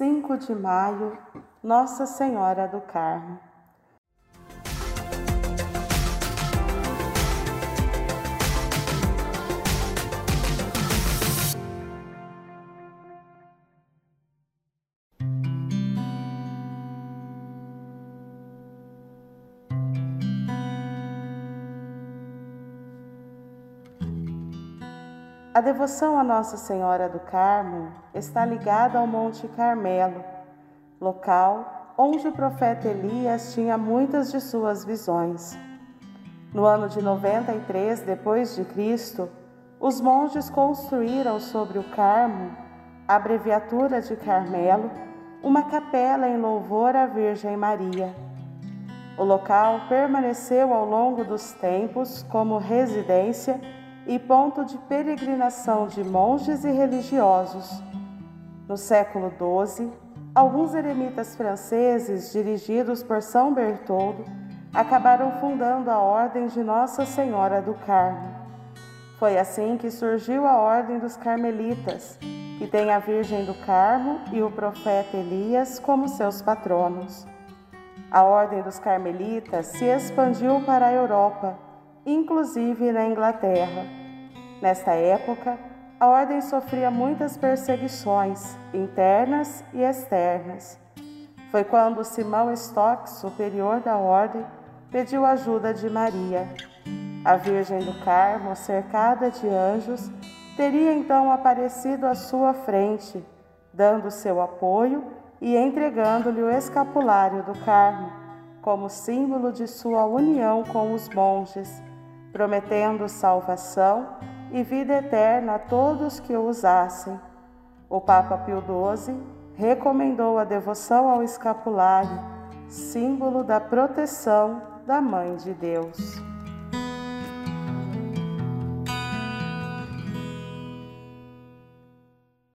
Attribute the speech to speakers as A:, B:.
A: 5 de maio, Nossa Senhora do Carmo. A devoção a Nossa Senhora do Carmo está ligada ao Monte Carmelo, local onde o profeta Elias tinha muitas de suas visões. No ano de 93 depois de Cristo, os monges construíram sobre o Carmo, abreviatura de Carmelo, uma capela em louvor à Virgem Maria. O local permaneceu ao longo dos tempos como residência e ponto de peregrinação de monges e religiosos. No século XII, alguns eremitas franceses, dirigidos por São Bertoldo, acabaram fundando a Ordem de Nossa Senhora do Carmo. Foi assim que surgiu a Ordem dos Carmelitas, que tem a Virgem do Carmo e o profeta Elias como seus patronos. A Ordem dos Carmelitas se expandiu para a Europa inclusive na Inglaterra. Nesta época, a ordem sofria muitas perseguições, internas e externas. Foi quando Simão Stock, superior da ordem, pediu ajuda de Maria. A Virgem do Carmo, cercada de anjos, teria então aparecido à sua frente, dando seu apoio e entregando-lhe o escapulário do Carmo, como símbolo de sua união com os monges prometendo salvação e vida eterna a todos que o usassem. O Papa Pio XII recomendou a devoção ao escapulário, símbolo da proteção da Mãe de Deus.